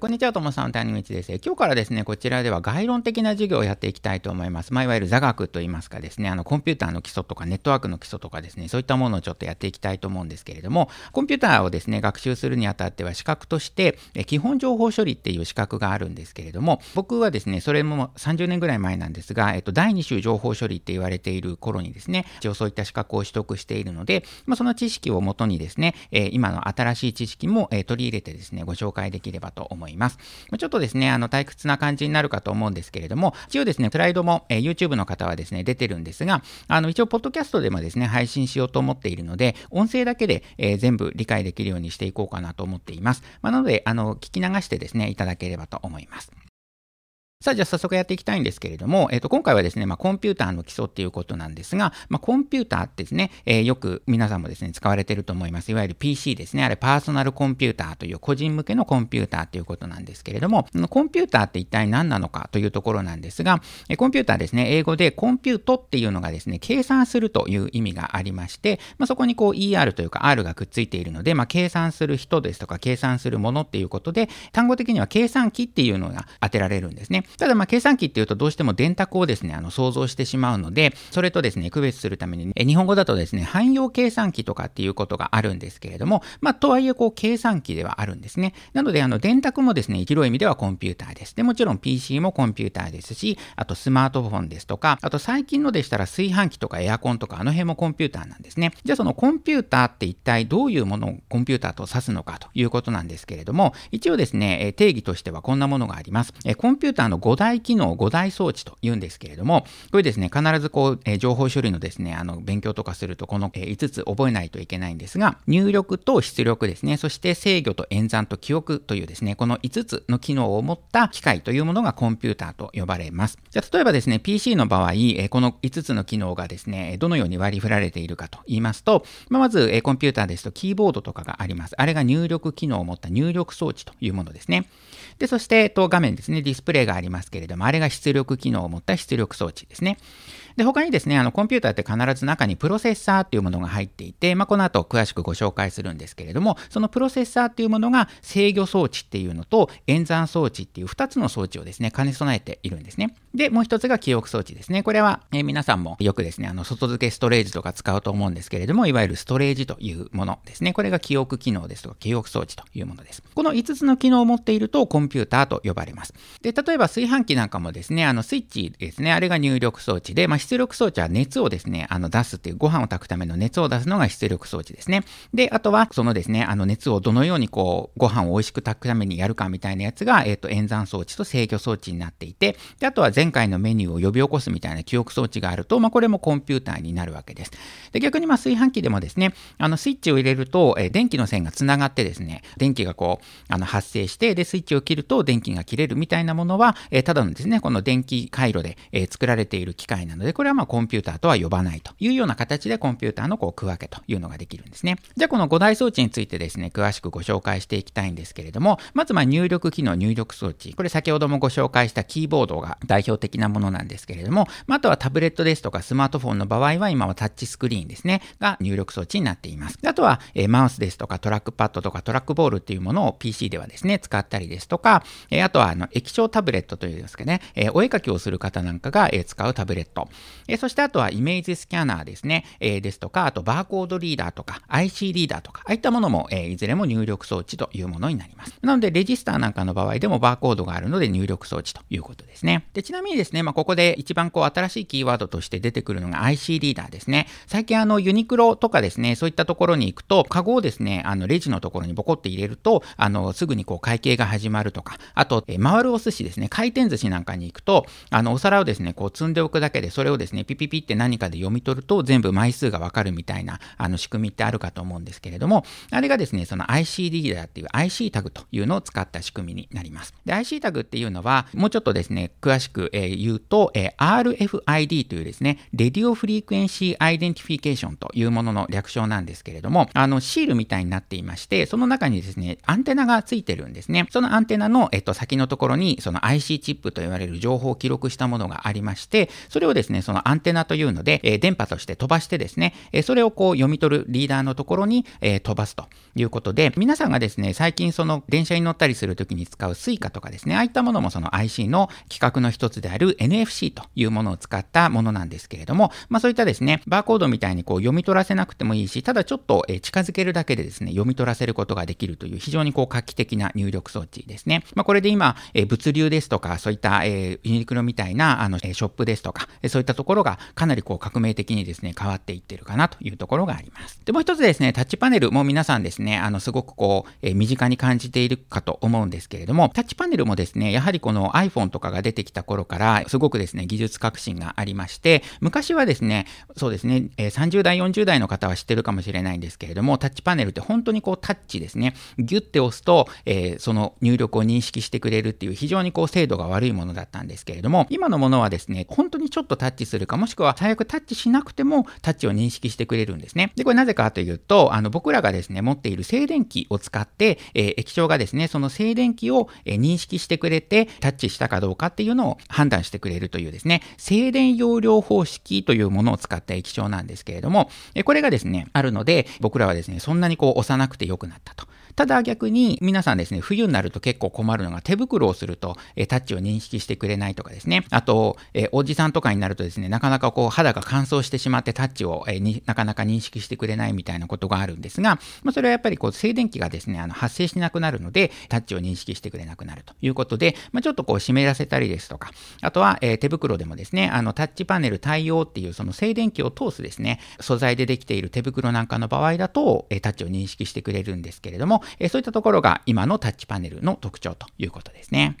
こんにちは、ともさん、谷口です。今日からですね、こちらでは概論的な授業をやっていきたいと思います。まあ、いわゆる座学といいますかですね、あの、コンピューターの基礎とかネットワークの基礎とかですね、そういったものをちょっとやっていきたいと思うんですけれども、コンピューターをですね、学習するにあたっては資格として、基本情報処理っていう資格があるんですけれども、僕はですね、それも30年ぐらい前なんですが、えっと、第2種情報処理って言われている頃にですね、一応そういった資格を取得しているので、まあ、その知識をもとにですね、え今の新しい知識も、え取り入れてですね、ご紹介できればと思います。いますちょっとですね、あの、退屈な感じになるかと思うんですけれども、一応ですね、スライドも、えー、YouTube の方はですね、出てるんですが、あの、一応、ポッドキャストでもですね、配信しようと思っているので、音声だけで、えー、全部理解できるようにしていこうかなと思っています。まあ、なので、あの、聞き流してですね、いただければと思います。さあ、じゃあ早速やっていきたいんですけれども、えっ、ー、と、今回はですね、まあ、コンピューターの基礎っていうことなんですが、まあ、コンピューターってですね、えー、よく皆さんもですね、使われてると思います。いわゆる PC ですね。あれ、パーソナルコンピューターという個人向けのコンピューターということなんですけれども、コンピューターって一体何なのかというところなんですが、えコンピューターですね、英語でコンピュートっていうのがですね、計算するという意味がありまして、まあ、そこにこう ER というか R がくっついているので、まあ、計算する人ですとか、計算するものっていうことで、単語的には計算機っていうのが当てられるんですね。ただ、まあ、計算機っていうとどうしても電卓をですね、あの想像してしまうので、それとですね、区別するために、え日本語だとですね、汎用計算機とかっていうことがあるんですけれども、まあ、とはいえこう計算機ではあるんですね。なので、あの電卓もですね、広い意味ではコンピューターです。で、もちろん PC もコンピューターですし、あとスマートフォンですとか、あと最近のでしたら炊飯器とかエアコンとかあの辺もコンピューターなんですね。じゃあそのコンピューターって一体どういうものをコンピューターと指すのかということなんですけれども、一応ですね、定義としてはこんなものがあります。コンピューターの5大機能、5大装置と言うんですけれども、これですね、必ずこう、えー、情報処理のですね、あの、勉強とかすると、この、えー、5つ覚えないといけないんですが、入力と出力ですね、そして制御と演算と記憶というですね、この5つの機能を持った機械というものがコンピューターと呼ばれます。じゃ、例えばですね、PC の場合、え、この5つの機能がですね、どのように割り振られているかと言いますと、ま、まず、え、コンピューターですとキーボードとかがあります。あれが入力機能を持った入力装置というものですね。で、そして、えっと、画面ですね、ディスプレイがありますけれども、あれが出力機能を持った出力装置ですね。で、他にですね、あの、コンピューターって必ず中にプロセッサーっていうものが入っていて、まあ、この後詳しくご紹介するんですけれども、そのプロセッサーっていうものが制御装置っていうのと演算装置っていう2つの装置をですね、兼ね備えているんですね。で、もう一つが記憶装置ですね。これは、えー、皆さんもよくですね、あの、外付けストレージとか使うと思うんですけれども、いわゆるストレージというものですね。これが記憶機能ですとか、記憶装置というものです。この5つの機能を持っていると、コンピューターと呼ばれます。で、例えば炊飯器なんかもですね、あの、スイッチですね、あれが入力装置で、まあ、出力装置は熱をですね、あの出すっていうご飯を炊くための熱を出すのが出力装置ですね。で、あとはそのですね、あの熱をどのようにこうご飯を美味しく炊くためにやるかみたいなやつが、えっ、ー、と演算装置と制御装置になっていて、で、あとは前回のメニューを呼び起こすみたいな記憶装置があると、まあこれもコンピューターになるわけです。で、逆にまあ炊飯器でもですね、あのスイッチを入れると、えー、電気の線がつながってですね、電気がこう、あの発生して、で、スイッチを切ると電気が切れるみたいなものは、えー、ただのですね、この電気回路で、え作られている機械なので、これはまあコンピューターとは呼ばないというような形でコンピューターのこう区分けというのができるんですね。じゃあこの5大装置についてですね、詳しくご紹介していきたいんですけれども、まずま入力機能入力装置。これ先ほどもご紹介したキーボードが代表的なものなんですけれども、あとはタブレットですとかスマートフォンの場合は今はタッチスクリーンですね、が入力装置になっています。あとは、え、マウスですとかトラックパッドとかトラックボールっていうものを PC ではですね、使ったりですとか、え、あとはあの液晶タブレットというんですかね、え、お絵かきをする方なんかが、え使うタブレット。えそしてあとはイメージスキャナーですね、え、ですとか、あとバーコードリーダーとか IC リーダーとか、ああいったものも、え、いずれも入力装置というものになります。なので、レジスターなんかの場合でもバーコードがあるので入力装置ということですね。で、ちなみにですね、まあ、ここで一番こう新しいキーワードとして出てくるのが IC リーダーですね。最近あのユニクロとかですね、そういったところに行くと、カゴをですね、あのレジのところにボコって入れると、あの、すぐにこう会計が始まるとか、あと、え回るお寿司ですね、回転寿司なんかに行くと、あの、お皿をですね、こう積んでおくだけで、それをですね、ピピピって何かで読み取ると、全部枚数がわかるみたいなあの仕組みってあるかと思うんですけれども、あれがですね、その IC リーダーっていう IC タグというのを使った仕組みになります。で、IC タグっていうのは、もうちょっとですね、詳しく、え、言うと、え、RFID というですね、 Radio Frequency Identification というものの略称なんですけれども、あの、シールみたいになっていまして、その中にですね、アンテナがついてるんですね。そのアンテナの、えっと、先のところに、その IC チップと言われる情報を記録したものがありまして、それをですね、そのアンテナというので、え、電波として飛ばしてですね、え、それをこう読み取るリーダーのところに、え、飛ばすということで、皆さんがですね、最近その電車に乗ったりするときに使う Suica とかですね、ああいったものもその IC の規格の一つである NFC というものを使ったものなんですけれども、まあそういったですね、バーコードみたいにこう読み取らせなくてもいいし、ただちょっと近づけるだけでですね、読み取らせることができるという非常にこう画期的な入力装置ですね。まあこれで今、え物流ですとか、そういった、えユニクロみたいなあのえショップですとか、そういったたところがかなりこう革命的にですね、変わっていってるかなというところがあります。で、もう一つですね、タッチパネルも皆さんですね、あの、すごくこう、え身近に感じているかと思うんですけれども、タッチパネルもですね、やはりこの iPhone とかが出てきた頃から、すごくですね、技術革新がありまして、昔はですね、そうですね、え30代、40代の方は知ってるかもしれないんですけれども、タッチパネルって本当にこうタッチですね、ギュッて押すと、えー、その入力を認識してくれるっていう非常にこう精度が悪いものだったんですけれども、今のものはですね、本当にちょっとタッチチするか、もしくは最悪タッチしなくてもタッチを認識してくれるんですね。で、これなぜかというと、あの、僕らがですね、持っている静電気を使って、えー、液晶がですね、その静電気を、えー、認識してくれて、タッチしたかどうかっていうのを判断してくれるというですね、静電容量方式というものを使った液晶なんですけれども、えー、これがですね、あるので、僕らはですね、そんなにこう押さなくてよくなったと。ただ逆に皆さんですね、冬になると結構困るのが手袋をすると、えタッチを認識してくれないとかですね。あと、えおじさんとかになるとですね、なかなかこう肌が乾燥してしまってタッチを、えになかなか認識してくれないみたいなことがあるんですが、まあ、それはやっぱりこう静電気がですね、あの発生しなくなるので、タッチを認識してくれなくなるということで、まあ、ちょっとこう湿らせたりですとか、あとは、え手袋でもですね、あのタッチパネル対応っていうその静電気を通すですね、素材でできている手袋なんかの場合だと、えタッチを認識してくれるんですけれども、えそういったところがが今のタッチパネルの特徴ということですね。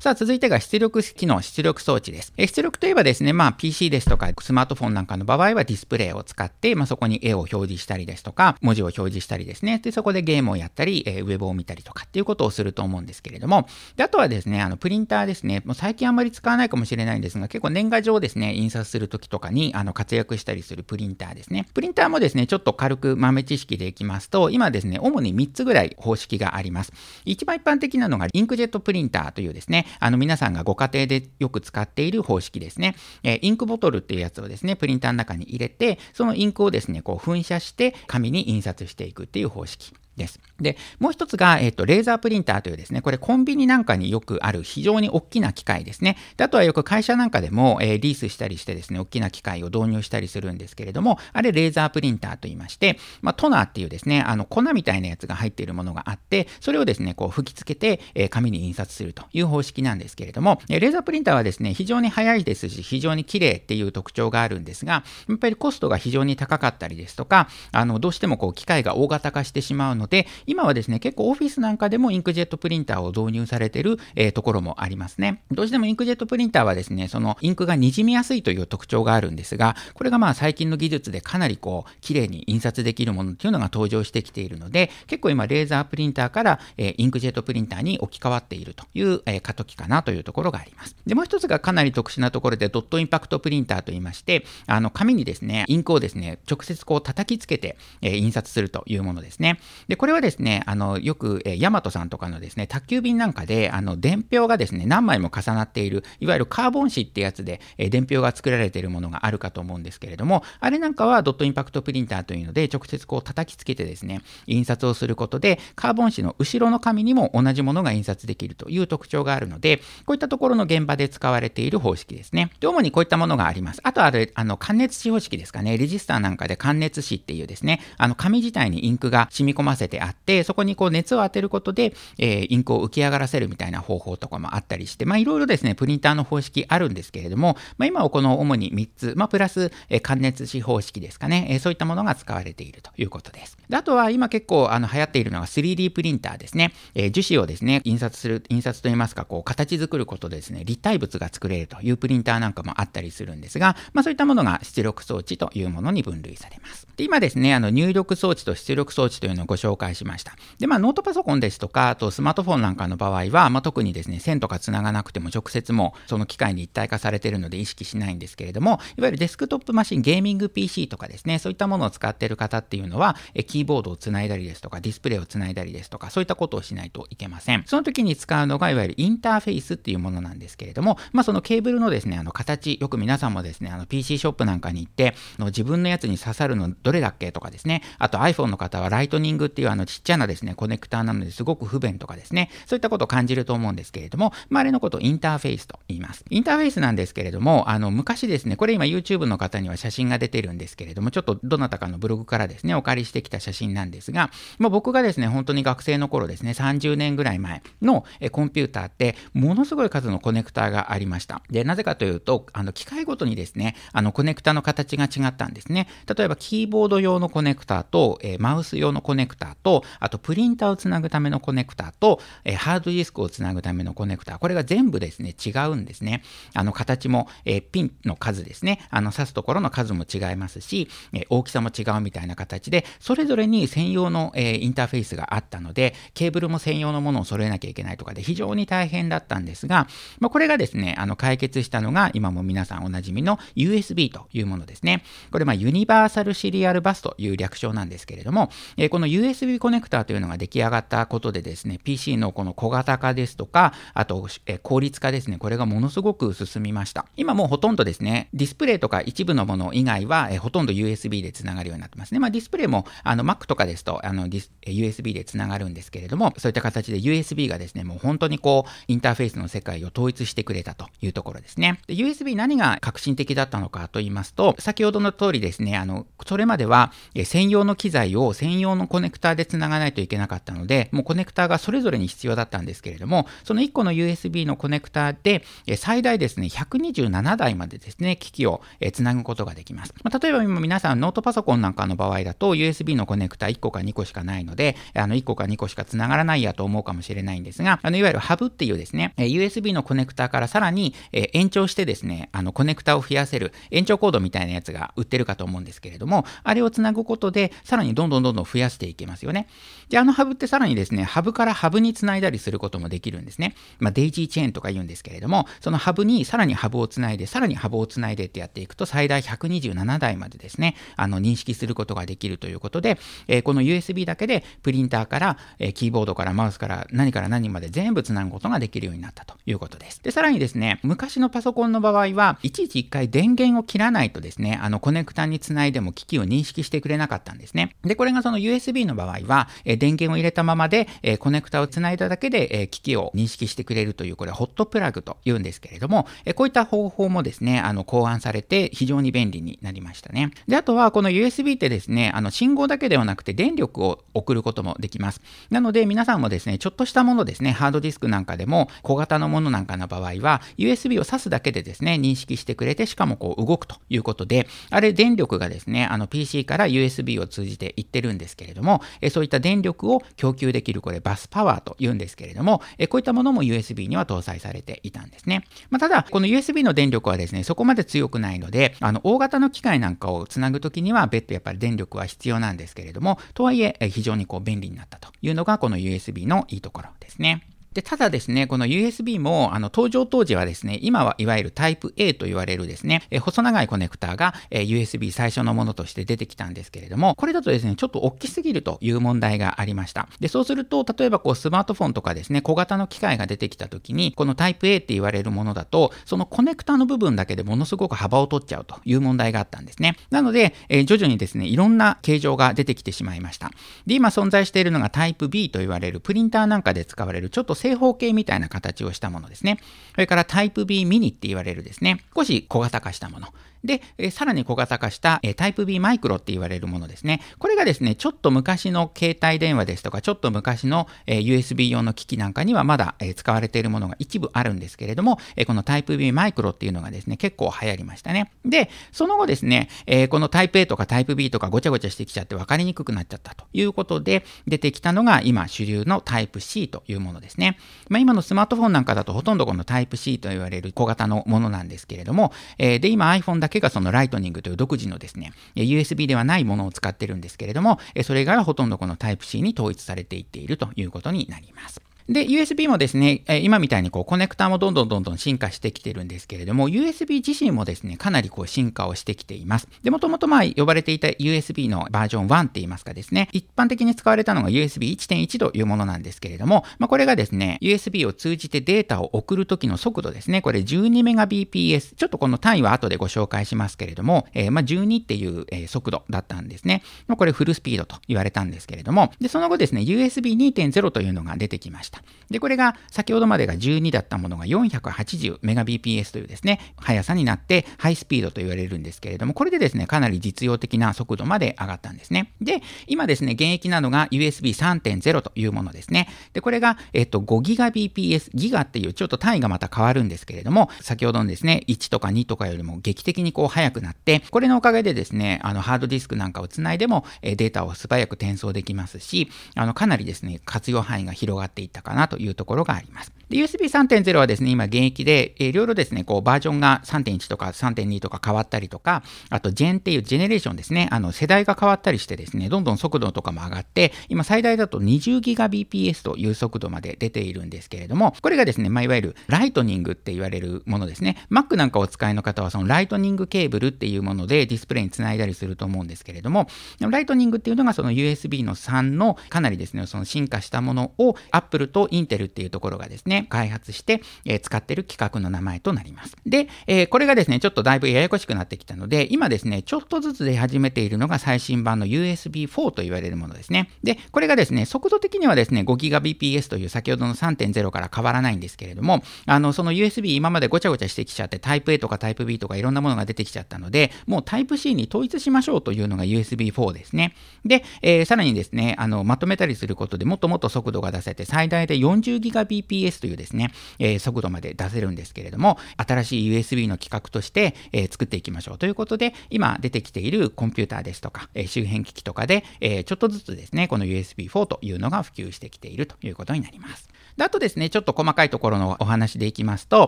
さあ、続いてが出力機能、出力装置です。出力といえばですね、まあ PC ですとかスマートフォンなんかの場合はディスプレイを使って、まあそこに絵を表示したりですとか、文字を表示したりですね。で、そこでゲームをやったり、えー、ウェブを見たりとかっていうことをすると思うんですけれども、で、あとはですね、あの、プリンターですね。もう最近あんまり使わないかもしれないんですが、結構年賀状ですね、印刷するときとかに、あの、活躍したりするプリンターですね。プリンターもですね、ちょっと軽く豆知識でいきますと、今ですね、主に3つぐらい方式があります。一番一般的なのが、インクジェットプリンターというですね、あの、皆さんがご家庭でよく使っている方式ですね。えー、インクボトルっていうやつをですね、プリンターの中に入れて、そのインクをですね、こう噴射して紙に印刷していくっていう方式。です。で、もう一つが、えっ、ー、と、レーザープリンターというですね、これコンビニなんかによくある非常に大きな機械ですね。であとはよく会社なんかでも、えー、リースしたりしてですね、大きな機械を導入したりするんですけれども、あれレーザープリンターと言いまして、まあ、トナーっていうですね、あの、粉みたいなやつが入っているものがあって、それをですね、こう吹き付けて、えー、紙に印刷するという方式なんですけれども、えレーザープリンターはですね、非常に速いですし、非常に綺麗っていう特徴があるんですが、やっぱりコストが非常に高かったりですとか、あの、どうしてもこう機械が大型化してしまうので、で今はですね、結構オフィスなんかでもインクジェットプリンターを導入されてる、えー、ところもありますね。どうしてもインクジェットプリンターはですね、そのインクが滲みやすいという特徴があるんですが、これがまあ最近の技術でかなりこう、綺麗に印刷できるものっていうのが登場してきているので、結構今レーザープリンターから、えー、インクジェットプリンターに置き換わっているという、えー、過渡期かなというところがあります。で、もう一つがかなり特殊なところでドットインパクトプリンターといいまして、あの、紙にですね、インクをですね、直接こう叩きつけて、えー、印刷するというものですね。で、これはですね、あの、よく、えー、ヤマトさんとかのですね、宅急便なんかで、あの、伝票がですね、何枚も重なっている、いわゆるカーボン紙ってやつで、えー、伝票が作られているものがあるかと思うんですけれども、あれなんかはドットインパクトプリンターというので、直接こう叩きつけてですね、印刷をすることで、カーボン紙の後ろの紙にも同じものが印刷できるという特徴があるので、こういったところの現場で使われている方式ですね。で、主にこういったものがあります。あとは、あの、感熱紙方式ですかね、レジスターなんかで感熱紙っていうですね、あの、紙自体にインクが染み込ませせてあって、そこにこう熱を当てることで、えー、インクを浮き上がらせるみたいな方法とかもあったりして、まあいろいろですね、プリンターの方式あるんですけれども、まあ今はこの主に3つ、まあプラス、えー、関熱紙方式ですかね、えー、そういったものが使われているということです。であとは今結構あの流行っているのが 3D プリンターですね。えー、樹脂をですね、印刷する、印刷といいますか、こう形作ることでですね、立体物が作れるというプリンターなんかもあったりするんですが、まあそういったものが出力装置というものに分類されます。で今ですね、あの入力装置と出力装置というのをご紹紹介しました。で、まあ、ノートパソコンですとか、あとスマートフォンなんかの場合は、まあ、特にですね、線とか繋がなくても直接もその機械に一体化されているので意識しないんですけれども、いわゆるデスクトップマシン、ゲーミング PC とかですね、そういったものを使っている方っていうのは、キーボードをつないだりですとか、ディスプレイをつないだりですとか、そういったことをしないといけません。その時に使うのが、いわゆるインターフェースっていうものなんですけれども、まあ、そのケーブルのですね、あの形、よく皆さんもですね、あの PC ショップなんかに行って、の自分のやつに刺さるのどれだっけとかですね、あと iPhone の方はライトニングってていうあのちっちゃなですね、コネクターなのですごく不便とかですね、そういったことを感じると思うんですけれども、まあ、あれのことをインターフェースと言います。インターフェースなんですけれども、あの昔ですね、これ今 YouTube の方には写真が出てるんですけれども、ちょっとどなたかのブログからですね、お借りしてきた写真なんですが、まあ、僕がですね、本当に学生の頃ですね、30年ぐらい前のコンピューターって、ものすごい数のコネクターがありました。で、なぜかというと、あの機械ごとにですね、あのコネクタの形が違ったんですね。例えば、キーボード用のコネクターと、えー、マウス用のコネクターと、あとプリンターをつなぐためのコネクターと、えー、ハードディスクをつなぐためのコネクター、これが全部ですね、違うんですね。あの形も、えー、ピンの数ですね、あの刺すところの数も違いますし、え大きさも違うみたいな形で、それぞれに専用の、えインターフェースがあったので、ケーブルも専用のものを揃えなきゃいけないとかで非常に大変だったんですが、まあ、これがですね、あの解決したのが今も皆さんおなじみの USB というものですね。これまあユニバーサルシリアルバスという略称なんですけれども、えこの USB USB コネクターというのが出来上がったことでですね、PC のこの小型化ですとか、あと、え効率化ですね、これがものすごく進みました。今もうほとんどですね、ディスプレイとか一部のもの以外は、えほとんど USB でつながるようになってますね。まあ、ディスプレイもあの Mac とかですとあのディス USB でつながるんですけれども、そういった形で USB がですね、もう本当にこう、インターフェースの世界を統一してくれたというところですね。で USB 何が革新的だったのかと言いますと、先ほどの通りですね、あの、それまではえ専用の機材を専用のコネクターでつながないといけなかったので、もうコネクターがそれぞれに必要だったんですけれども、その1個の USB のコネクターで、最大ですね、127台までですね、機器をつなぐことができます。まあ、例えば今皆さんノートパソコンなんかの場合だと、USB のコネクタ1個か2個しかないので、あの1個か2個しかつながらないやと思うかもしれないんですが、あのいわゆるハブっていうですね、USB のコネクターからさらに延長してですね、あのコネクタを増やせる延長コードみたいなやつが売ってるかと思うんですけれども、あれをつなぐことで、さらにどんどんどんどん増やしていけますよね。で、あのハブってさらにですね、ハブからハブにつないだりすることもできるんですね。まあ、デイジーチェーンとか言うんですけれども、そのハブにさらにハブをつないで、さらにハブをつないでってやっていくと、最大127台までですね、あの認識することができるということで、えー、この USB だけでプリンターから、えー、キーボードからマウスから何から何まで全部つなぐことができるようになったということです。で、さらにですね、昔のパソコンの場合は、いちいち一回電源を切らないとですね、あのコネクタにつないでも機器を認識してくれなかったんですね。で、これがその USB の場合は、え、電源を入れたままで、え、コネクタをつないだだけで、え、機器を認識してくれるという、これはホットプラグと言うんですけれども、え、こういった方法もですね、あの考案されて非常に便利になりましたね。で、あとはこの USB ってですね、あの信号だけではなくて電力を送ることもできます。なので皆さんもですね、ちょっとしたものですね、ハードディスクなんかでも小型のものなんかの場合は、USB を挿すだけでですね、認識してくれて、しかもこう動くということで、あれ電力がですね、あの PC から USB を通じていってるんですけれども、えそういった電力を供給できる、これバスパワーと言うんですけれども、えこういったものも USB には搭載されていたんですね。まあ、ただ、この USB の電力はですね、そこまで強くないので、あの大型の機械なんかをつなぐときには別途やっぱり電力は必要なんですけれども、とはいえ非常にこう便利になったというのがこの USB のいいところですね。で、ただですね、この USB も、あの、登場当時はですね、今はいわゆるタイプ A と言われるですね、え細長いコネクターが、え USB 最初のものとして出てきたんですけれども、これだとですね、ちょっと大きすぎるという問題がありました。で、そうすると、例えばこう、スマートフォンとかですね、小型の機械が出てきた時に、このタイプ A って言われるものだと、そのコネクターの部分だけでものすごく幅を取っちゃうという問題があったんですね。なので、え徐々にですね、いろんな形状が出てきてしまいました。で、今存在しているのがタイプ B と言われるプリンターなんかで使われるちょっと正方形みたいな形をしたものですね。それからタイプ B ミニって言われるですね、少し小型化したもの。で、さらに小型化した、タイプ B マイクロって言われるものですね。これがですね、ちょっと昔の携帯電話ですとか、ちょっと昔の、USB 用の機器なんかにはまだ、使われているものが一部あるんですけれども、このタイプ B マイクロっていうのがですね、結構流行りましたね。で、その後ですね、このタイプ A とかタイプ B とかごちゃごちゃしてきちゃって分かりにくくなっちゃったということで、出てきたのが今主流のタイプ C というものですね。まあ、今のスマートフォンなんかだとほとんどこのタイプ C と言われる小型のものなんですけれども、で、今 iPhone だけがそのライトニングという独自のですね、USB ではないものを使ってるんですけれども、それがほとんどこの Type-C に統一されていっているということになります。で、USB もですね、今みたいにこうコネクターもどんどんどんどん進化してきてるんですけれども、USB 自身もですね、かなりこう進化をしてきています。で、もともとまあ呼ばれていた USB のバージョン1って言いますかですね、一般的に使われたのが USB1.1 というものなんですけれども、まあ、これがですね、USB を通じてデータを送るときの速度ですね、これ 12Mbps、ちょっとこの単位は後でご紹介しますけれども、えー、まあ12っていう、え速度だったんですね。まあ、これフルスピードと言われたんですけれども、で、その後ですね、USB2.0 というのが出てきました。で、これが先ほどまでが12だったものが 480Mbps というですね、速さになってハイスピードと言われるんですけれども、これでですね、かなり実用的な速度まで上がったんですね。で、今ですね、現役なのが USB3.0 というものですね。で、これが、えっと、5GBps、ギガっていうちょっと単位がまた変わるんですけれども、先ほどのですね、1とか2とかよりも劇的にこう速くなって、これのおかげでですね、あの、ハードディスクなんかをつないでも、えデータを素早く転送できますし、あの、かなりですね、活用範囲が広がっていったかなというところがあります。USB3.0 はですね、今現役で、えー、いろいろですね、こうバージョンが3.1とか3.2とか変わったりとか、あと Gen っていうジェネレーションですね、あの世代が変わったりしてですね、どんどん速度とかも上がって、今最大だと 20GBps という速度まで出ているんですけれども、これがですね、まあ、いわゆるライトニングって言われるものですね。Mac なんかお使いの方はそのライトニングケーブルっていうものでディスプレイにつないだりすると思うんですけれども、ライトニングっていうのがその USB の3のかなりですね、その進化したものを Apple と Intel っていうところがですね、開発して、えー、使ってる規格の名前となります。で、えー、これがですね、ちょっとだいぶややこしくなってきたので、今ですね、ちょっとずつ出始めているのが最新版の USB4 と言われるものですね。で、これがですね、速度的にはですね、5GBps という先ほどの3.0から変わらないんですけれども、あの、その USB 今までごちゃごちゃしてきちゃって、タイプ A とかタイプ B とかいろんなものが出てきちゃったので、もうタイプ C に統一しましょうというのが USB4 ですね。で、えー、さらにですね、あの、まとめたりすることでもっともっと速度が出せて、最大で 40GBps というですね、えー、速度まで出せるんですけれども、新しい USB の規格として、えー、作っていきましょうということで、今出てきているコンピューターですとか、えー、周辺機器とかで、えちょっとずつですね、この USB4 というのが普及してきているということになります。で、あとですね、ちょっと細かいところのお話でいきますと、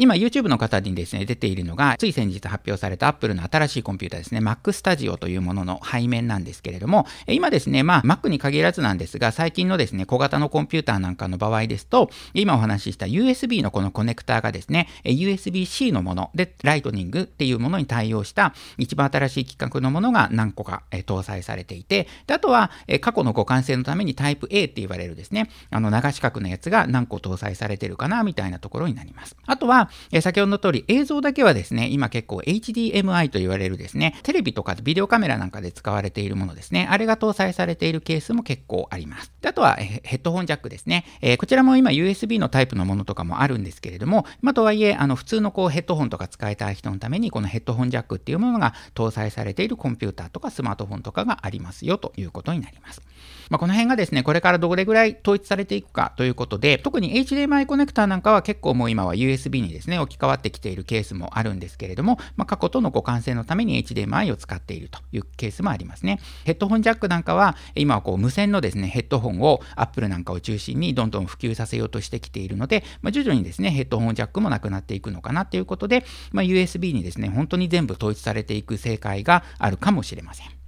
今 YouTube の方にですね、出ているのが、つい先日発表された Apple の新しいコンピューターですね、Mac Studio というものの背面なんですけれども、今ですね、まあ Mac に限らずなんですが、最近のですね、小型のコンピューターなんかの場合ですと、今お話しした USB のこのコネクターがですね、USB-C のもので、ライトニングっていうものに対応した一番新しい規格のものが何個か搭載されていて、であとは過去の互換性のためにタイプ A って言われるですね、あの長四角のやつが何個こう搭載されてるかなみたいなところになります。あとは、え先ほどの通り映像だけはですね、今結構 HDMI と言われるですね、テレビとかビデオカメラなんかで使われているものですね、あれが搭載されているケースも結構あります。であとはえヘッドホンジャックですね、えー、こちらも今 USB のタイプのものとかもあるんですけれども、まあ、とはいえ、あの普通のこうヘッドホンとか使いたい人のために、このヘッドホンジャックっていうものが搭載されているコンピューターとかスマートフォンとかがありますよということになります。まあ、この辺がですね、これからどれぐらい統一されていくかということで、特に HDMI コネクターなんかは結構もう今は USB にですね、置き換わってきているケースもあるんですけれども、まあ、過去との互換性のために HDMI を使っているというケースもありますね。ヘッドホンジャックなんかは、今はこう無線のですね、ヘッドホンを Apple なんかを中心にどんどん普及させようとしてきているので、まあ、徐々にですね、ヘッドホンジャックもなくなっていくのかなということで、まあ、USB にですね、本当に全部統一されていく正解があるかもしれません。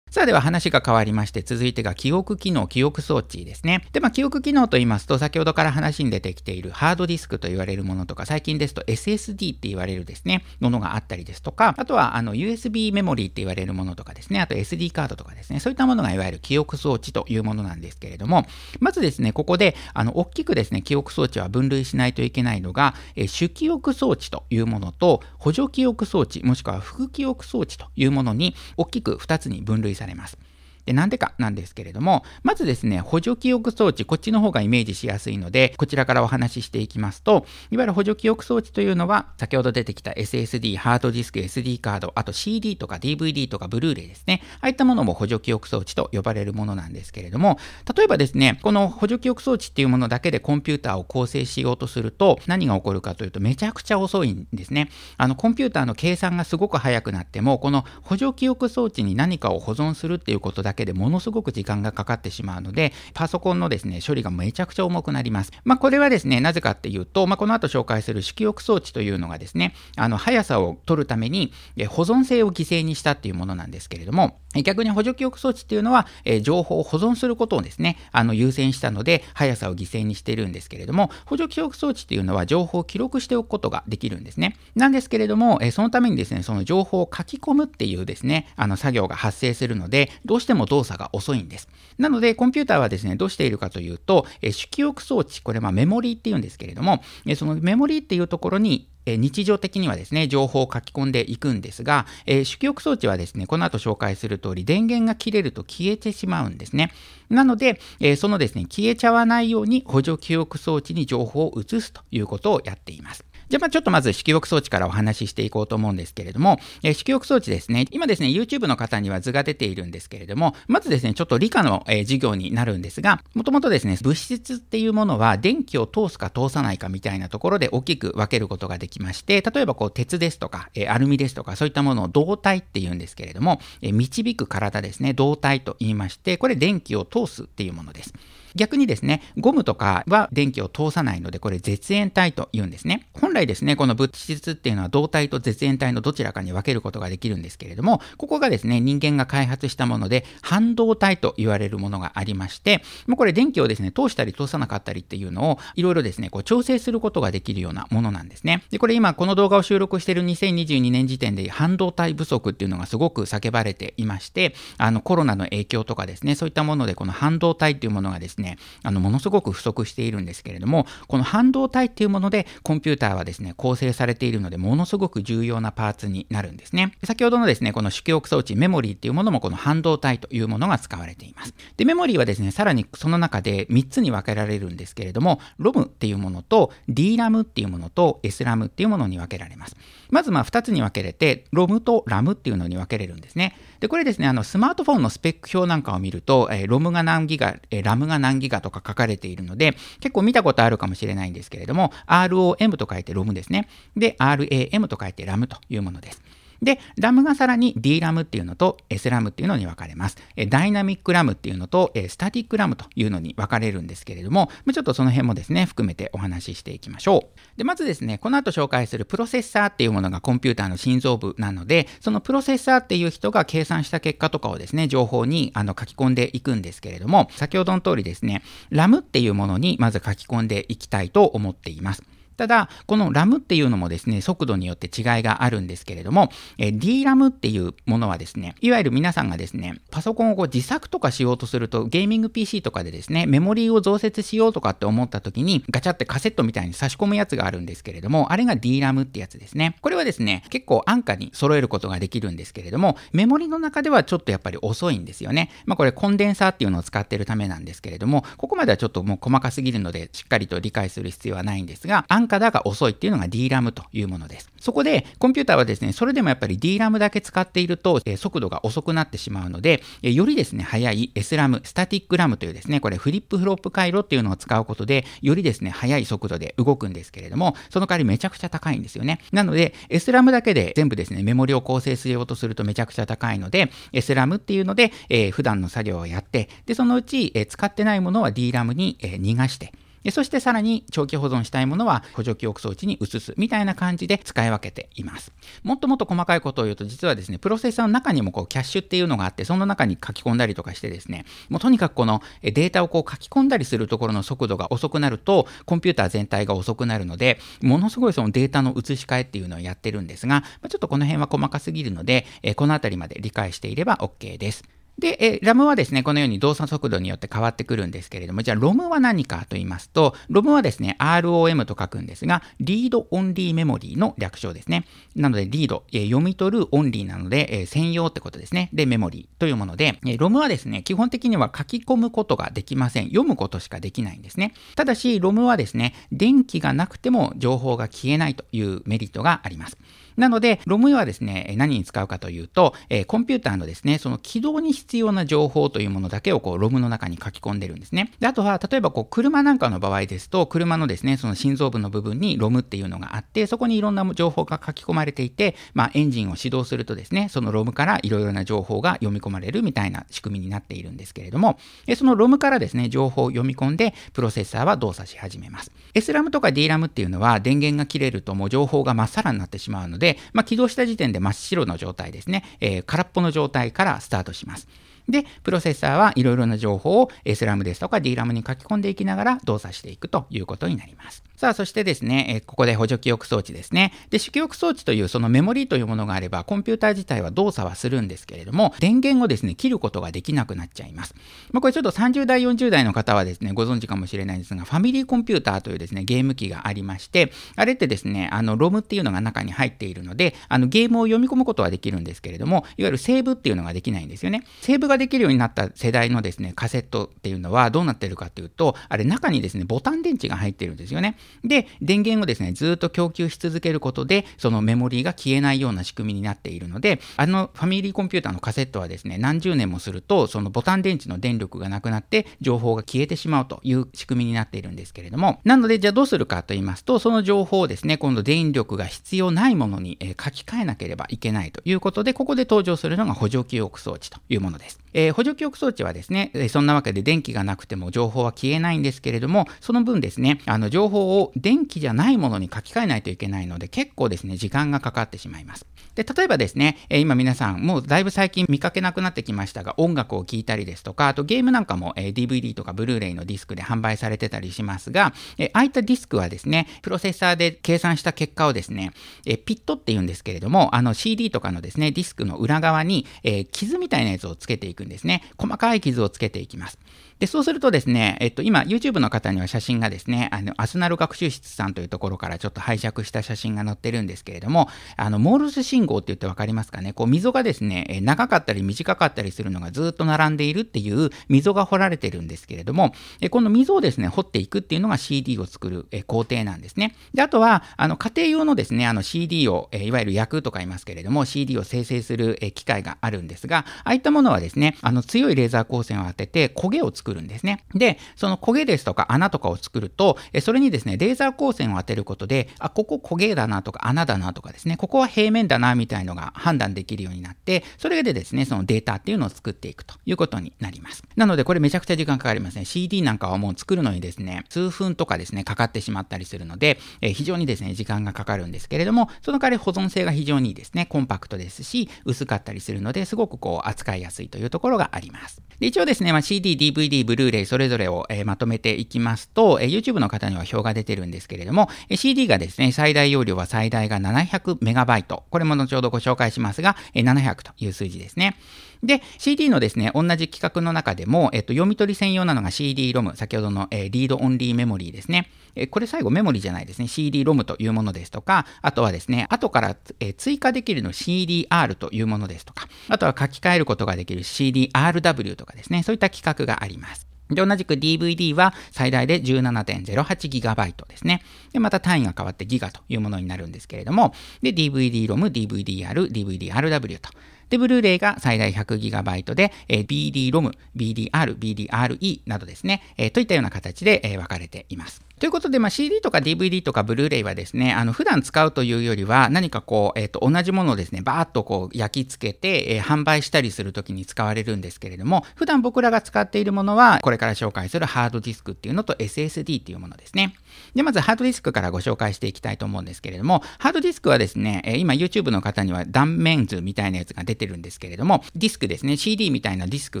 さあでは話が変わりまして、続いてが記憶機能、記憶装置ですね。で、まあ記憶機能と言いますと、先ほどから話に出てきているハードディスクと言われるものとか、最近ですと SSD って言われるですね、ものがあったりですとか、あとはあの USB メモリーって言われるものとかですね、あと SD カードとかですね、そういったものがいわゆる記憶装置というものなんですけれども、まずですね、ここで、あの、大きくですね、記憶装置は分類しないといけないのが、え主記憶装置というものと、補助記憶装置、もしくは副記憶装置というものに、大きく2つに分類されます。で、なんでかなんですけれども、まずですね、補助記憶装置、こっちの方がイメージしやすいので、こちらからお話ししていきますと、いわゆる補助記憶装置というのは、先ほど出てきた SSD、ハードディスク、SD カード、あと CD とか DVD とかブルーレイですね。ああいったものも補助記憶装置と呼ばれるものなんですけれども、例えばですね、この補助記憶装置っていうものだけでコンピューターを構成しようとすると、何が起こるかというと、めちゃくちゃ遅いんですね。あの、コンピューターの計算がすごく速くなっても、この補助記憶装置に何かを保存するっていうことだけけでものすごく時間がかかってしまうので、パソコンのですね、処理がめちゃくちゃ重くなります。まあ、これはですね、なぜかっていうと、まあ、この後紹介する色翼装置というのがですね、あの、速さを取るために、保存性を犠牲にしたっていうものなんですけれども、逆に補助記憶装置っていうのは、え情報を保存することをですね、あの優先したので、速さを犠牲にしているんですけれども、補助記憶装置っていうのは情報を記録しておくことができるんですね。なんですけれども、えそのためにですね、その情報を書き込むっていうですね、あの作業が発生するので、どうしても動作が遅いんです。なので、コンピューターはですね、どうしているかというと、え主記憶装置、これまメモリーっていうんですけれども、えそのメモリーっていうところにえ日常的にはですね、情報を書き込んでいくんですが、えー、主記憶装置はですね、この後紹介する通り、電源が切れると消えてしまうんですね。なので、えー、そのですね、消えちゃわないように補助記憶装置に情報を移すということをやっています。じゃあ、まあちょっとまず色憶装置からお話ししていこうと思うんですけれども、えー、色憶装置ですね、今ですね、YouTube の方には図が出ているんですけれども、まずですね、ちょっと理科の、えー、授業になるんですが、もともとですね、物質っていうものは電気を通すか通さないかみたいなところで大きく分けることができまして、例えばこう鉄ですとか、えー、アルミですとか、そういったものを導体っていうんですけれども、えー、導く体ですね、導体と言いまして、これ電気を通すっていうものです。逆にですね、ゴムとかは電気を通さないので、これ絶縁体と言うんですね。本来ですね、この物質っていうのは導体と絶縁体のどちらかに分けることができるんですけれども、ここがですね、人間が開発したもので、半導体と言われるものがありまして、もうこれ電気をですね、通したり通さなかったりっていうのを、いろいろですね、こう調整することができるようなものなんですね。で、これ今この動画を収録している2022年時点で半導体不足っていうのがすごく叫ばれていまして、あのコロナの影響とかですね、そういったものでこの半導体っていうものがですね、ねあのものすごく不足しているんですけれども、この半導体っていうものでコンピューターはですね、構成されているので、ものすごく重要なパーツになるんですね。先ほどのですね、この主記憶装置、メモリーっていうものもこの半導体というものが使われています。で、メモリーはですね、さらにその中で3つに分けられるんですけれども、ROM っていうものと DRAM っていうものと SRAM っていうものに分けられます。まずまあ2つに分けれて、ROM とラムっていうのに分けれるんですね。で、これですね、あのスマートフォンのスペック表なんかを見ると、えー、ROM が何ギガ、えー、RAM が何ギガとか書かれているので、結構見たことあるかもしれないんですけれども、ROM と書いて ROM ですね。で、RAM と書いて RAM というものです。で、RAM がさらに DRAM っていうのと SRAM っていうのに分かれます。ダイナミック RAM っていうのとスタティック RAM というのに分かれるんですけれども、ちょっとその辺もですね、含めてお話ししていきましょう。で、まずですね、この後紹介するプロセッサーっていうものがコンピューターの心臓部なので、そのプロセッサーっていう人が計算した結果とかをですね、情報にあの書き込んでいくんですけれども、先ほどの通りですね、RAM っていうものにまず書き込んでいきたいと思っています。ただ、この RAM っていうのもですね、速度によって違いがあるんですけれども、え DRAM っていうものはですね、いわゆる皆さんがですね、パソコンをこう自作とかしようとすると、ゲーミング PC とかでですね、メモリーを増設しようとかって思った時に、ガチャってカセットみたいに差し込むやつがあるんですけれども、あれが DRAM ってやつですね。これはですね、結構安価に揃えることができるんですけれども、メモリの中ではちょっとやっぱり遅いんですよね。まあこれコンデンサーっていうのを使ってるためなんですけれども、ここまではちょっともう細かすぎるので、しっかりと理解する必要はないんですが、安価だが遅いっていうのが DRAM というものです。そこで、コンピューターはですね、それでもやっぱり DRAM だけ使っていると、え速度が遅くなってしまうので、えよりですね、速い SRAM、スタティックラムというですね、これフリップフロップ回路っていうのを使うことで、よりですね、速い速度で動くんですけれども、その代わりめちゃくちゃ高いんですよね。なので、SRAM だけで全部ですね、メモリを構成しようとするとめちゃくちゃ高いので、SRAM っていうので、えー、普段の作業をやって、で、そのうち、えー、使ってないものは DRAM に、えー、逃がして、そしてさらに長期保存したいものは補助記憶装置に移すみたいな感じで使い分けています。もっともっと細かいことを言うと実はですね、プロセッサーの中にもこうキャッシュっていうのがあって、その中に書き込んだりとかしてですね、もうとにかくこのデータをこう書き込んだりするところの速度が遅くなると、コンピューター全体が遅くなるので、ものすごいそのデータの移し替えっていうのをやってるんですが、ちょっとこの辺は細かすぎるので、この辺りまで理解していれば OK です。で、え RAM はですね、このように動作速度によって変わってくるんですけれども、じゃあ ROM は何かと言いますと、ROM はですね、ROM と書くんですが、Read Only Memory の略称ですね。なので、リード、え読み取るオンリーなので、え専用ってことですね。で、メモリーというもので、え ROM はですね、基本的には書き込むことができません。読むことしかできないんですね。ただし、ROM はですね、電気がなくても情報が消えないというメリットがあります。なので、ロムはですね、何に使うかというと、え、コンピューターのですね、その起動に必要な情報というものだけをこう、ロムの中に書き込んでるんですね。で、あとは、例えばこう、車なんかの場合ですと、車のですね、その心臓部の部分にロムっていうのがあって、そこにいろんな情報が書き込まれていて、まあ、エンジンを始動するとですね、そのロムからいろいろな情報が読み込まれるみたいな仕組みになっているんですけれども、そのロムからですね、情報を読み込んで、プロセッサーは動作し始めます。SRAM とか DRAM っていうのは、電源が切れるともう情報がまっさらになってしまうので、でまあ、起動した時点で真っ白の状態ですね、えー、空っぽの状態からスタートします。で、プロセッサーはいろいろな情報を SRAM ですとか DRAM に書き込んでいきながら動作していくということになります。さあ、そしてですね、えここで補助記憶装置ですね。で、主記憶装置というそのメモリーというものがあれば、コンピューター自体は動作はするんですけれども、電源をですね、切ることができなくなっちゃいます。まあ、これちょっと30代、40代の方はですね、ご存知かもしれないんですが、ファミリーコンピューターというですね、ゲーム機がありまして、あれってですね、あの、ロムっていうのが中に入っているので、あの、ゲームを読み込むことはできるんですけれども、いわゆるセーブっていうのができないんですよね。セーブができるようになった世代のですね、カセットっていうのはどうなってるかっていうと、あれ中にですね、ボタン電池が入ってるんですよね。で、電源をですね、ずっと供給し続けることで、そのメモリーが消えないような仕組みになっているので、あのファミリーコンピューターのカセットはですね、何十年もすると、そのボタン電池の電力がなくなって、情報が消えてしまうという仕組みになっているんですけれども、なので、じゃあどうするかと言いますと、その情報をですね、今度電力が必要ないものに、書き換えなければいけないということで、ここで登場するのが補助記憶装置というものです。えー、補助記憶装置はですね、そんなわけで電気がなくても情報は消えないんですけれども、その分ですね、あの情報を電気じゃないものに書き換えないといけないので、結構ですね、時間がかかってしまいます。で、例えばですね、え今皆さん、もうだいぶ最近見かけなくなってきましたが、音楽を聴いたりですとか、あとゲームなんかも、え DVD とかブルーレイのディスクで販売されてたりしますが、えああいったディスクはですね、プロセッサーで計算した結果をですね、えピットって言うんですけれども、あの CD とかのですね、ディスクの裏側に、え傷みたいなやつをつけていくんですね。細かい傷をつけていきます。で、そうするとですね、えっと、今、YouTube の方には写真がですね、あの、アスナル学習室さんというところからちょっと拝借した写真が載ってるんですけれども、あの、モールス信号って言ってわかりますかね、こう、溝がですね、長かったり短かったりするのがずっと並んでいるっていう溝が掘られてるんですけれども、この溝をですね、掘っていくっていうのが CD を作る工程なんですね。で、あとは、あの、家庭用のですね、あの CD を、いわゆる焼くとか言いますけれども、CD を生成する機械があるんですが、ああいったものはですね、あの、強いレーザー光線を当てて焦げを作る作るんですね。で、その焦げですとか穴とかを作ると、それにですね、レーザー光線を当てることで、あ、ここ焦げだなとか穴だなとかですね、ここは平面だなみたいのが判断できるようになって、それでですね、そのデータっていうのを作っていくということになります。なので、これめちゃくちゃ時間かかりますね。CD なんかはもう作るのにですね、数分とかですね、かかってしまったりするので、え非常にですね、時間がかかるんですけれども、その代わり保存性が非常にいいですね、コンパクトですし、薄かったりするので、すごくこう扱いやすいというところがあります。で一応ですね、まあ、CD、DVD、ブルーレイ、それぞれを、えー、まとめていきますと、えー、YouTube の方には表が出てるんですけれども、えー、CD がですね、最大容量は最大が 700MB。これも後ほどご紹介しますが、えー、700という数字ですね。で、CD のですね、同じ規格の中でも、えっと、読み取り専用なのが CD-ROM、先ほどの、えー、リードオンリーメモリーですね。えー、これ最後メモリーじゃないですね。CD-ROM というものですとか、あとはですね、後から、えー、追加できるの CDR というものですとか、あとは書き換えることができる CDRW とかですね、そういった規格があります。で、同じく DVD は最大で 17.08GB ですね。で、また単位が変わってギガというものになるんですけれども、で、DVD-ROM、DVD-R、DVD-RW と。で、ブルーレイが最大 100GB で、えー、BD-ROM、BDR、BDRE などですね、えー、といったような形で、えー、分かれています。ということで、まあ、CD とか DVD とかブルーレイはですね、あの普段使うというよりは、何かこう、えっ、ー、と、同じものをですね、バーッとこう焼き付けて、えー、販売したりするときに使われるんですけれども、普段僕らが使っているものは、これから紹介するハードディスクっていうのと SSD っていうものですね。で、まずハードディスクからご紹介していきたいと思うんですけれども、ハードディスクはですね、えー、今 YouTube の方には断面図みたいなやつが出てるんですけれども、ディスクですね、CD みたいなディスク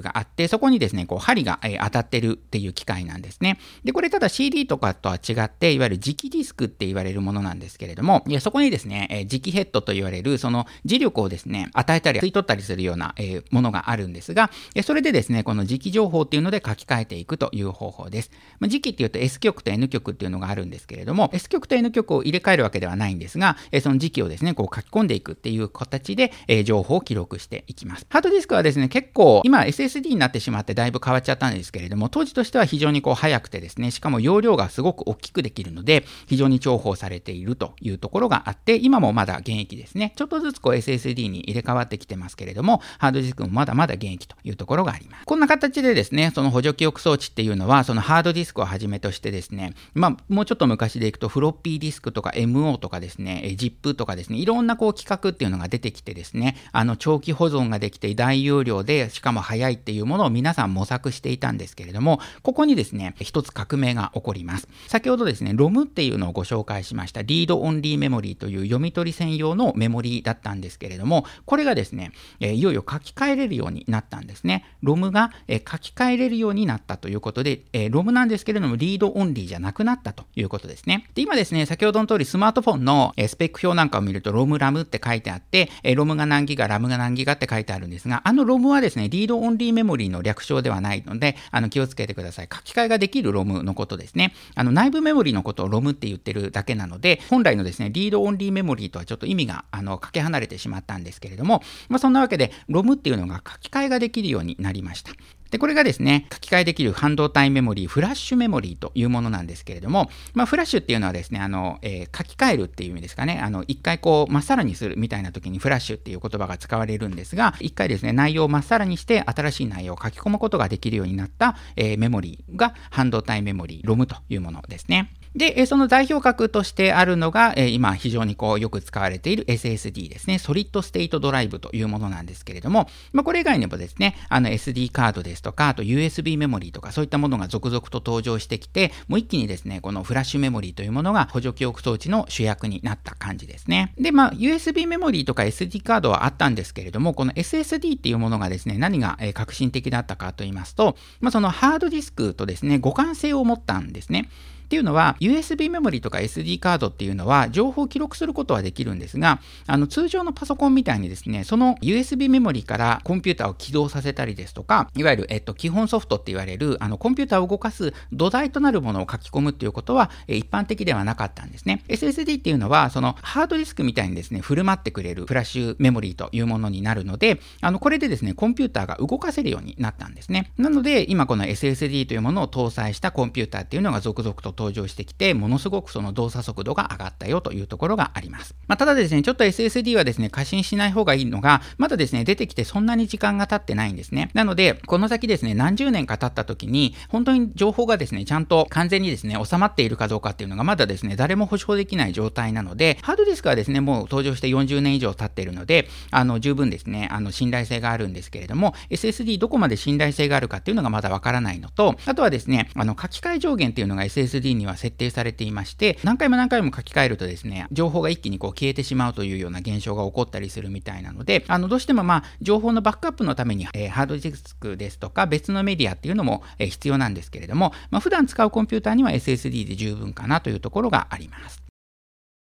があって、そこにですね、こう針が、え、当たってるっていう機械なんですね。で、これただ CD とかとは違って、いわゆる磁気ディスクって言われるものなんですけれども、いやそこにですね、えー、磁気ヘッドと言われる、その磁力をですね、与えたり吸い取ったりするような、えー、ものがあるんですが、それでですね、この磁気情報っていうので書き換えていくという方法です。まあ、磁気っていうと S 極と N 極っていうのがあるんですけれども、S 極と N 極を入れ替えるわけではないんですが、えその磁気をですね、こう書き込んでいくっていう形で、え情報を記録していきます。ハードディスクはですね、結構、今 SSD になってしまってだいぶ変わっちゃったんですけれども、当時としては非常にこう速くてですね、しかも容量がすごく大きくできるので、非常に重宝されているというところがあって、今もまだ現役ですね。ちょっとずつこう SSD に入れ替わってきてますけれども、ハードディスクもまだまだ現役というところがあります。こんな形でですね、その補助記憶装置っていうのは、そのハードディスクをはじめとしてですね、まあ、もうちょっと昔でいくとフロッピーディスクとか MO とかですね、ZIP とかですね、いろんなこう企画っていうのが出てきてですね、あの長期保存ができて大容量で、しかも速いっていうものを皆さん模索していたんですけれども、ここにですね、一つ革命が起こります。先ほどですね、ROM っていうのをご紹介しました、リードオンリーメモリーという読み取り専用のメモリーだったんですけれども、これがですね、えいよいよ書き換えれるようになったんですね。ROM が、え書き換えれるようになったということで、え ROM なんですけれども、リードオンリーじゃなくなったということですね。で、今ですね、先ほどの通りスマートフォンの、えスペック表なんかを見ると、ROM、RAM って書いてあって、え ROM が何ギガ、RAM が何ギガって書いてあるんですが、あの ROM はですね、リードオンリーメモリーの略称ではないので、あの気をつけてください。書き換えができる ROM のことですね。あの内部メモリーのことを ROM って言ってるだけなので、本来のですね、リードオンリーメモリーとはちょっと意味が、あの、かけ離れてしまったんですけれども、まあ、そんなわけで、ROM っていうのが書き換えができるようになりました。で、これがですね、書き換えできる半導体メモリー、フラッシュメモリーというものなんですけれども、まあ、フラッシュっていうのはですね、あの、えー、書き換えるっていう意味ですかね、あの、一回こう、まっさらにするみたいな時にフラッシュっていう言葉が使われるんですが、一回ですね、内容をまっさらにして新しい内容を書き込むことができるようになった、えー、メモリーが半導体メモリー、ロムというものですね。で、その代表格としてあるのが、今非常にこうよく使われている SSD ですね。ソリッドステートドライブというものなんですけれども、まあ、これ以外にもですね、あの SD カードですとか、あと USB メモリーとかそういったものが続々と登場してきて、もう一気にですね、このフラッシュメモリーというものが補助記憶装置の主役になった感じですね。で、まあ USB メモリーとか SD カードはあったんですけれども、この SSD っていうものがですね、何が革新的だったかと言いますと、まあ、そのハードディスクとですね、互換性を持ったんですね。っていうのは、USB メモリとか SD カードっていうのは、情報を記録することはできるんですが、あの通常のパソコンみたいにですね、その USB メモリからコンピューターを起動させたりですとか、いわゆる、えっと、基本ソフトって言われる、あのコンピューターを動かす土台となるものを書き込むっていうことは、一般的ではなかったんですね。SSD っていうのは、そのハードディスクみたいにですね、振る舞ってくれるフラッシュメモリーというものになるので、あのこれでですね、コンピューターが動かせるようになったんですね。なので、今この SSD というものを搭載したコンピューターっていうのが続々と登場してきて、ものすごくその動作速度が上がったよというところがあります。まあ、ただですね、ちょっと SSD はですね、過信しない方がいいのが、まだですね、出てきてそんなに時間が経ってないんですね。なので、この先ですね、何十年か経った時に、本当に情報がですね、ちゃんと完全にですね、収まっているかどうかっていうのがまだですね、誰も保証できない状態なので、ハードディスクはですね、もう登場して40年以上経っているので、あの、十分ですね、あの、信頼性があるんですけれども、SSD どこまで信頼性があるかっていうのがまだわからないのと、あとはですね、あの、書き換え上限っていうのが SSD には設定されていまして、何回も何回も書き換えるとですね、情報が一気にこう消えてしまうというような現象が起こったりするみたいなので、あの、どうしてもまあ、情報のバックアップのために、えー、ハードディスクですとか別のメディアっていうのも、えー、必要なんですけれども、まあ、普段使うコンピューターには SSD で十分かなというところがあります。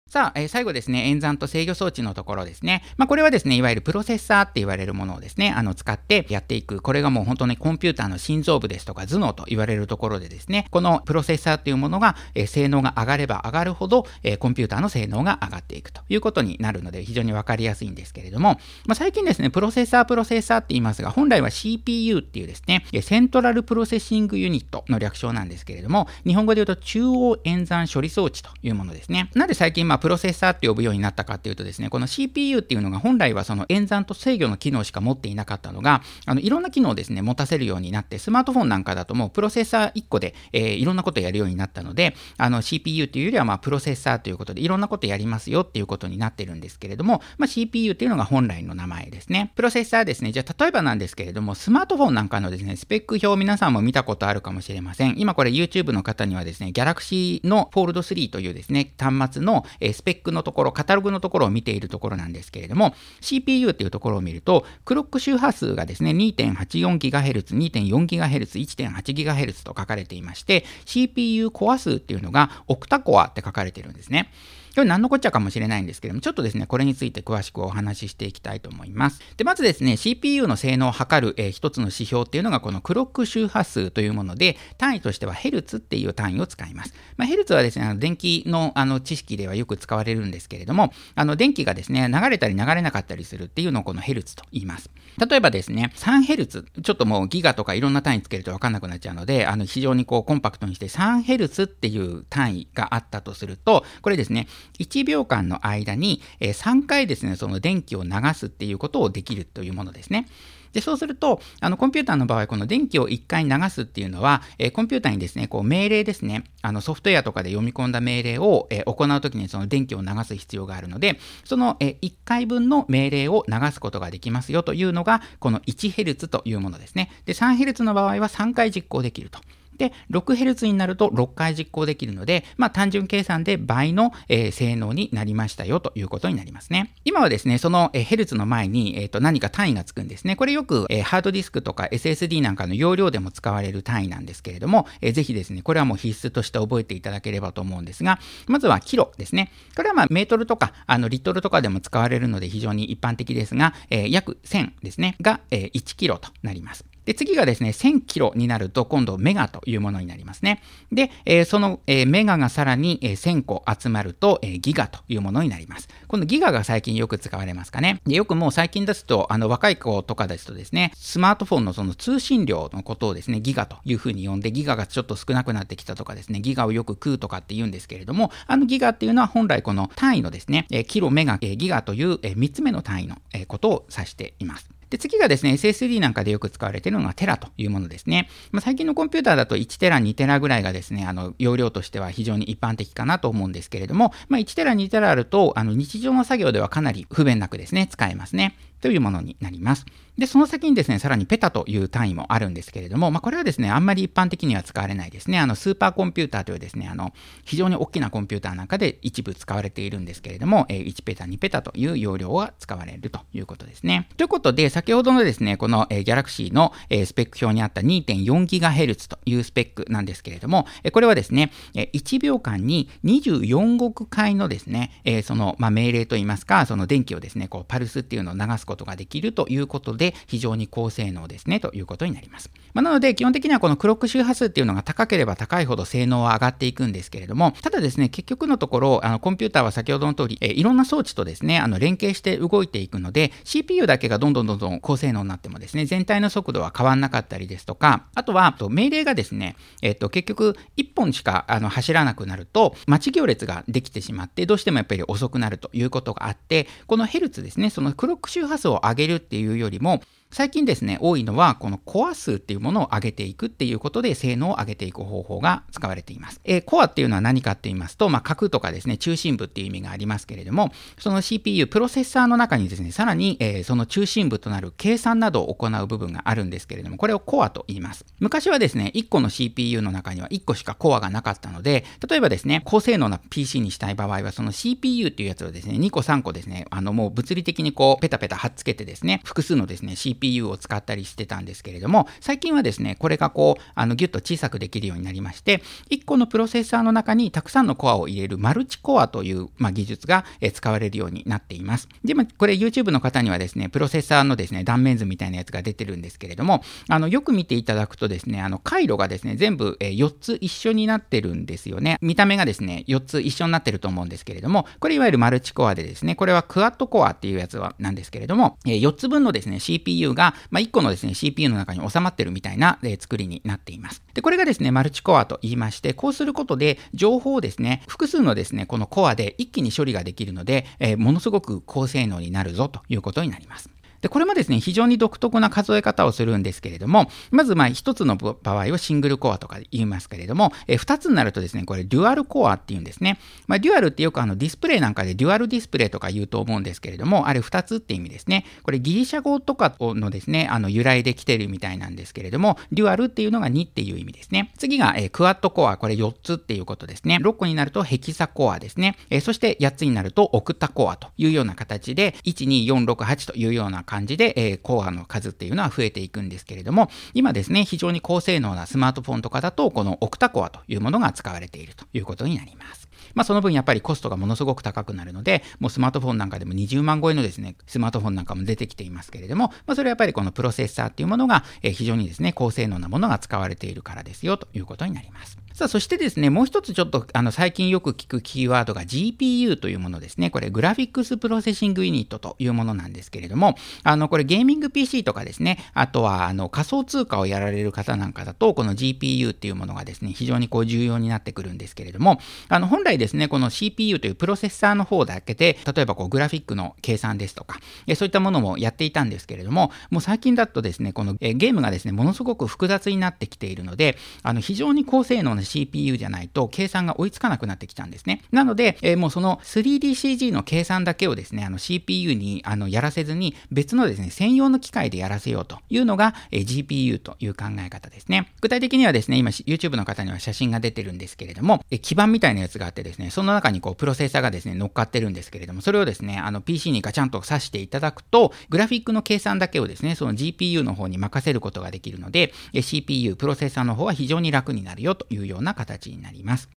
さあ、えー、最後ですね、演算と制御装置のところですね。まあ、これはですね、いわゆるプロセッサーって言われるものをですね、あの、使ってやっていく。これがもう本当にコンピューターの心臓部ですとか頭脳と言われるところでですね、このプロセッサーっていうものが、えー、性能が上がれば上がるほど、えー、コンピューターの性能が上がっていくということになるので、非常にわかりやすいんですけれども、まあ、最近ですね、プロセッサー、プロセッサーって言いますが、本来は CPU っていうですね、 Central Processing Unit の略称なんですけれども、日本語で言うと中央演算処理装置というものですね。なんで最近、まあ、プロセッサーって呼ぶようになったかっていうとですね、この CPU っていうのが本来はその演算と制御の機能しか持っていなかったのが、あのいろんな機能をですね、持たせるようになって、スマートフォンなんかだともうプロセッサー1個で、えー、いろんなことやるようになったので、あの CPU っていうよりはまあプロセッサーということで、いろんなことやりますよっていうことになってるんですけれども、まあ、CPU っていうのが本来の名前ですね。プロセッサーですね、じゃあ例えばなんですけれども、スマートフォンなんかのですね、スペック表皆さんも見たことあるかもしれません。今これ YouTube の方にはですね、Galaxy の Fold 3というですね、端末の、えスペックのところ、カタログのところを見ているところなんですけれども、CPU っていうところを見ると、クロック周波数がですね、2.84GHz、2.4GHz、1.8GHz と書かれていまして、CPU コア数っていうのがオクタコアって書かれているんですね。これ何のこっちゃかもしれないんですけども、ちょっとですね、これについて詳しくお話ししていきたいと思います。で、まずですね、CPU の性能を測る、えー、一つの指標っていうのがこのクロック周波数というもので、単位としてはヘルツっていう単位を使います。まあ、ヘルツはですね、あの電気のあの知識ではよく使われるんですけれども、あの電気がですね、流れたり流れなかったりするっていうのをこのヘルツと言います。例えばですね、3ヘルツ、ちょっともうギガとかいろんな単位つけるとわかんなくなっちゃうので、あの非常にこうコンパクトにして3ヘルツっていう単位があったとすると、これですね、1秒間の間に3回ですね、その電気を流すっていうことをできるというものですね。でそうすると、あのコンピューターの場合、この電気を1回流すっていうのは、えー、コンピューターにですね、こう命令ですね、あのソフトウェアとかで読み込んだ命令を、えー、行うときにその電気を流す必要があるので、その、えー、1回分の命令を流すことができますよというのが、この 1Hz というものですね。で、3Hz の場合は3回実行できると。で、6Hz になると6回実行できるので、まあ、単純計算で倍の、えー、性能になりましたよということになりますね。今はですね、その、えー、ヘルツの前に、えーと、何か単位がつくんですね。これよく、えー、ハードディスクとか SSD なんかの容量でも使われる単位なんですけれども、えー、ぜひですね、これはもう必須として覚えていただければと思うんですが、まずはキロですね。これはまあメートルとかあのリットルとかでも使われるので非常に一般的ですが、えー、約1000ですね、が、えー、1キロとなります。で、次がですね、1000キロになると今度メガというものになりますね。で、えー、その、えー、メガがさらに、えー、1000個集まると、えー、ギガというものになります。このギガが最近よく使われますかね。でよくもう最近ですと、あの若い子とかですとですね、スマートフォンのその通信量のことをですね、ギガというふうに呼んで、ギガがちょっと少なくなってきたとかですね、ギガをよく食うとかって言うんですけれども、あのギガっていうのは本来この単位のですね、えー、キロ、メガ、えー、ギガという、えー、3つ目の単位の、えー、ことを指しています。で、次がですね、SSD なんかでよく使われているのがテラというものですね。まあ、最近のコンピューターだと1テラ、2テラぐらいがですね、あの、容量としては非常に一般的かなと思うんですけれども、まあ、1テラ、2テラあると、あの、日常の作業ではかなり不便なくですね、使えますね。というものになります。で、その先にですね、さらにペタという単位もあるんですけれども、まあ、これはですね、あんまり一般的には使われないですね。あの、スーパーコンピューターというですね、あの、非常に大きなコンピューターなんかで一部使われているんですけれども、え、1ペタ、2ペタという容量が使われるということですね。ということで、先ほどのですね、この、えー、Galaxy の、え、スペック表にあった 2.4GHz というスペックなんですけれども、え、これはですね、え、1秒間に24億回のですね、え、その、ま、命令といいますか、その電気をですね、こう、パルスっていうのを流すことができるということで、非常に高性能ですね、ということになります。まあ、なので、基本的にはこのクロック周波数っていうのが高ければ高いほど性能は上がっていくんですけれども、ただですね、結局のところ、あのコンピューターは先ほどの通り、えいろんな装置とですね、あの連携して動いていくので、CPU だけがどんどんどんどん高性能になってもですね、全体の速度は変わんなかったりですとか、あとは、命令がですね、えっと、結局、1本しかあの走らなくなると、待ち行列ができてしまって、どうしてもやっぱり遅くなるということがあって、このヘルツですね、そのクロック周波数を上げるっていうよりも、最近ですね、多いのは、このコア数っていうものを上げていくっていうことで、性能を上げていく方法が使われています。えー、コアっていうのは何かって言いますと、まあ、核とかですね、中心部っていう意味がありますけれども、その CPU、プロセッサーの中にですね、さらに、えー、その中心部となる計算などを行う部分があるんですけれども、これをコアと言います。昔はですね、1個の CPU の中には1個しかコアがなかったので、例えばですね、高性能な PC にしたい場合は、その CPU っていうやつをですね、2個3個ですね、あのもう物理的にこう、ペタペタ貼っつけてですね、複数のですね、CPU CPU を使ったりしてたんですけれども、最近はですね、これがこう、あのギュッと小さくできるようになりまして、1個のプロセッサーの中にたくさんのコアを入れるマルチコアという、まあ、技術が、え使われるようになっています。で、も、これ YouTube の方にはですね、プロセッサーのですね、断面図みたいなやつが出てるんですけれども、あの、よく見ていただくとですね、あの、回路がですね、全部、え4つ一緒になってるんですよね。見た目がですね、4つ一緒になってると思うんですけれども、これいわゆるマルチコアでですね、これはクワッドコアっていうやつはなんですけれども、え4つ分のですね、CPU が、まあ、1個のですね、CPU の中に収まってるみたいな、え作りになっています。で、これがですね、マルチコアと言いまして、こうすることで情報をですね、複数のですね、このコアで一気に処理ができるので、えー、ものすごく高性能になるぞということになります。で、これもですね、非常に独特な数え方をするんですけれども、まず、まあ、一つの場合をシングルコアとか言いますけれども、え二つになるとですね、これ、デュアルコアっていうんですね。まあ、デュアルってよくあの、ディスプレイなんかでデュアルディスプレイとか言うと思うんですけれども、あれ二つって意味ですね。これ、ギリシャ語とかのですね、あの、由来で来てるみたいなんですけれども、デュアルっていうのが2っていう意味ですね。次が、えクワッドコア、これ4つっていうことですね。6個になるとヘキサコアですね。えそして8つになるとオクタコアというような形で、1、2、4、6、8というような感じで、えーコアの数っていうのは増えていくんですけれども、今ですね、非常に高性能なスマートフォンとかだと、このオクタコアというものが使われているということになります。まあ、その分やっぱりコストがものすごく高くなるので、もうスマートフォンなんかでも20万超えのですね、スマートフォンなんかも出てきていますけれども、まあ、それはやっぱりこのプロセッサーっていうものが、え非常にですね、高性能なものが使われているからですよということになります。さあ、そしてですね、もう一つちょっと、あの、最近よく聞くキーワードが GPU というものですね。これ、グラフィックスプロセッシングユニットというものなんですけれども、あの、これ、ゲーミング PC とかですね、あとは、あの、仮想通貨をやられる方なんかだと、この GPU っていうものがですね、非常にこう重要になってくるんですけれども、あの、本来ですね、この CPU というプロセッサーの方だけで、例えばこう、グラフィックの計算ですとか、そういったものもやっていたんですけれども、もう最近だとですね、このゲームがですね、ものすごく複雑になってきているので、あの、非常に高性能な CPU じゃないと計算が追いつかなくなってきたんですね。なので、えー、もうその 3DCG の計算だけをですね、あの CPU にあのやらせずに別のですね、専用の機械でやらせようというのが、えー、GPU という考え方ですね。具体的にはですね、今 YouTube の方には写真が出てるんですけれども、えー、基板みたいなやつがあってですね、その中にこうプロセッサーがですね、乗っかってるんですけれども、それをですね、あの PC にガチャンと挿していただくと、グラフィックの計算だけをですね、その GPU の方に任せることができるので、え CPU、プロセッサーの方は非常に楽になるよというようような形になります。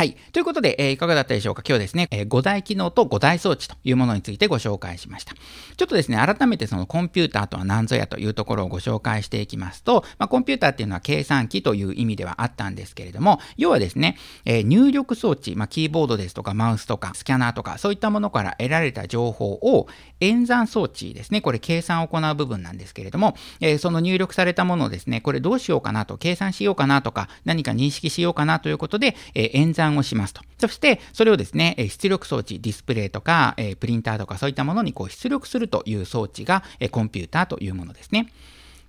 はい。ということで、えー、いかがだったでしょうか？今日ですね、えー、5大機能と5大装置というものについてご紹介しました。ちょっとですね、改めてそのコンピューターとは何ぞやというところをご紹介していきますと、まあ、コンピューターっていうのは計算機という意味ではあったんですけれども、要はですね、えー、入力装置、まあ、キーボードですとかマウスとかスキャナーとかそういったものから得られた情報を演算装置ですね、これ計算を行う部分なんですけれども、えー、その入力されたものをですね、これどうしようかなと、計算しようかなとか、何か認識しようかなということで、え、演算をしますと。そして、それをですね、出力装置、ディスプレイとか、プリンターとかそういったものにこう出力するという装置がコンピューターというものですね。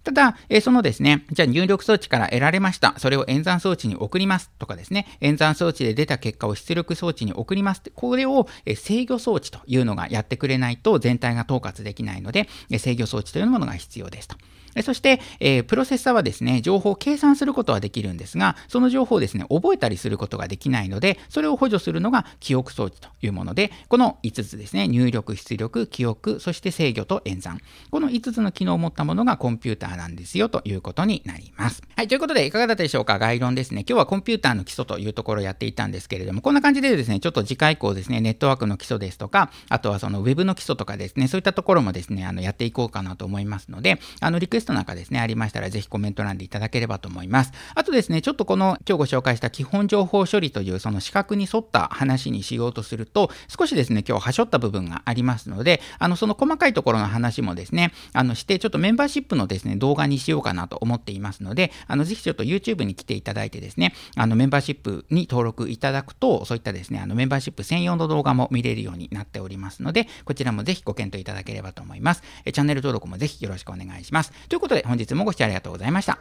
ただ、えそのですね、じゃあ入力装置から得られました。それを演算装置に送りますとかですね、演算装置で出た結果を出力装置に送りますって。これを制御装置というのがやってくれないと全体が統括できないので、制御装置というものが必要ですと。そして、えー、プロセッサはですね、情報を計算することはできるんですが、その情報をですね、覚えたりすることができないので、それを補助するのが記憶装置というもので、この5つですね、入力、出力、記憶、そして制御と演算。この5つの機能を持ったものがコンピューターなんですよということになります。はい、ということで、いかがだったでしょうか？概論ですね。今日はコンピューターの基礎というところをやっていたんですけれども、こんな感じでですね、ちょっと次回以降ですね、ネットワークの基礎ですとか、あとはその Web の基礎とかですね、そういったところもですね、あのやっていこうかなと思いますので、あのリクエストなんかですね、ありましたら、ぜひコメント欄でいただければと思います。あとですね、ちょっとこの今日ご紹介した基本情報処理というその資格に沿った話にしようとすると、少しですね、今日はしょった部分がありますので、あの、その細かいところの話もですね、あの、して、ちょっとメンバーシップのですね、動画にしようかなと思っていますので、あの、ぜひちょっと YouTube に来ていただいてですね、あの、メンバーシップに登録いただくと、そういったですね、あの、メンバーシップ専用の動画も見れるようになっておりますので、こちらもぜひご検討いただければと思います。チャンネル登録もぜひよろしくお願いします。ということで本日もご視聴ありがとうございました。